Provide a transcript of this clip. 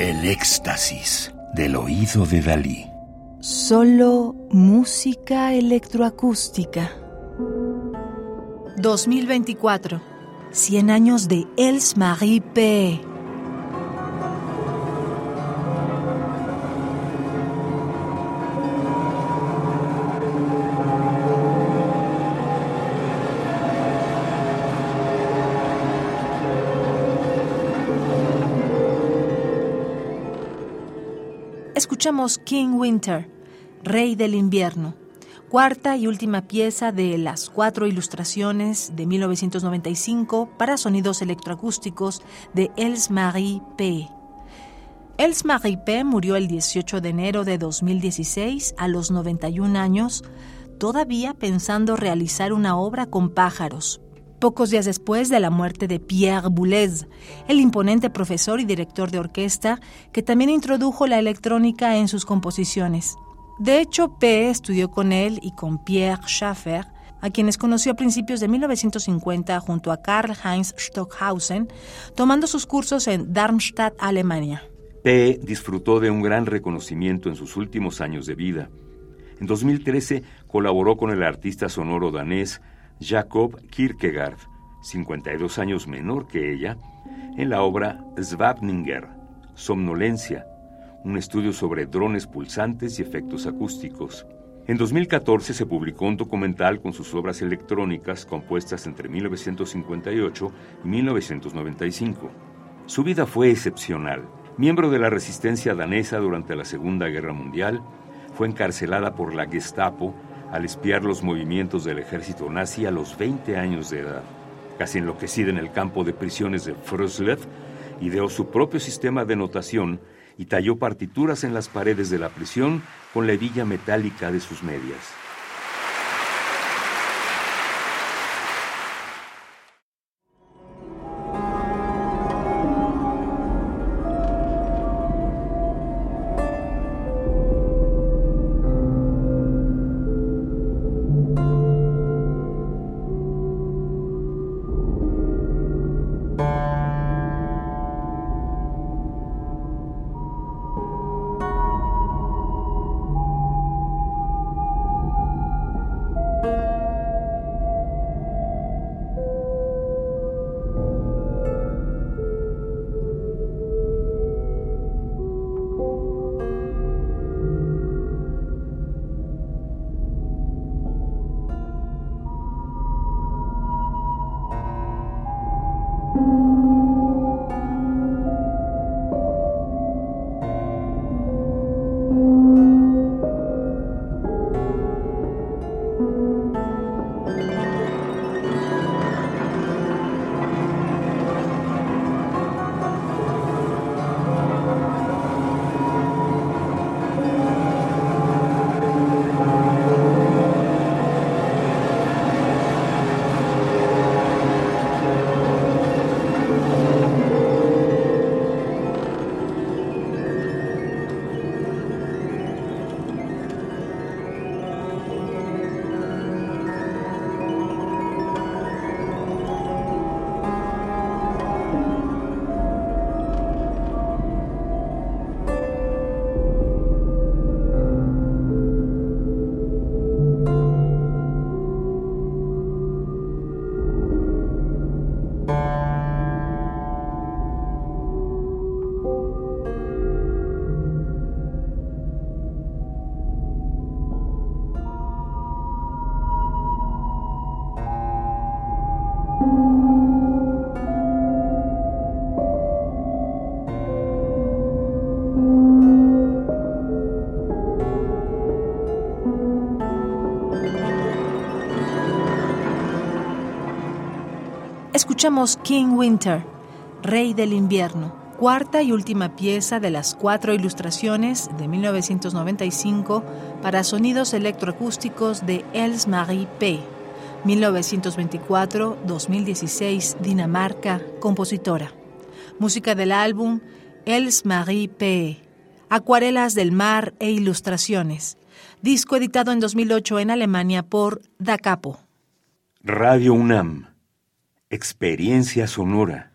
El éxtasis del oído de Dalí. Solo música electroacústica. 2024. 100 años de Els Marie P. escuchamos King Winter, Rey del Invierno, cuarta y última pieza de las cuatro ilustraciones de 1995 para sonidos electroacústicos de Els Marie P. Els Marie P murió el 18 de enero de 2016 a los 91 años, todavía pensando realizar una obra con pájaros, pocos días después de la muerte de Pierre Boulez, el imponente profesor y director de orquesta que también introdujo la electrónica en sus composiciones. De hecho, P estudió con él y con Pierre Schaffer, a quienes conoció a principios de 1950 junto a Karl Heinz Stockhausen, tomando sus cursos en Darmstadt, Alemania. P disfrutó de un gran reconocimiento en sus últimos años de vida. En 2013 colaboró con el artista sonoro danés Jacob Kierkegaard, 52 años menor que ella, en la obra Svapninger, Somnolencia, un estudio sobre drones pulsantes y efectos acústicos. En 2014 se publicó un documental con sus obras electrónicas compuestas entre 1958 y 1995. Su vida fue excepcional. Miembro de la resistencia danesa durante la Segunda Guerra Mundial, fue encarcelada por la Gestapo al espiar los movimientos del ejército nazi a los 20 años de edad. Casi enloquecida en el campo de prisiones de Froslev, ideó su propio sistema de notación y talló partituras en las paredes de la prisión con la hebilla metálica de sus medias. Escuchamos King Winter, Rey del Invierno, cuarta y última pieza de las cuatro ilustraciones de 1995 para sonidos electroacústicos de Els Marie P. 1924-2016, Dinamarca, compositora. Música del álbum Els Marie P. Acuarelas del mar e ilustraciones. Disco editado en 2008 en Alemania por Da Capo. Radio UNAM Experiencia sonora.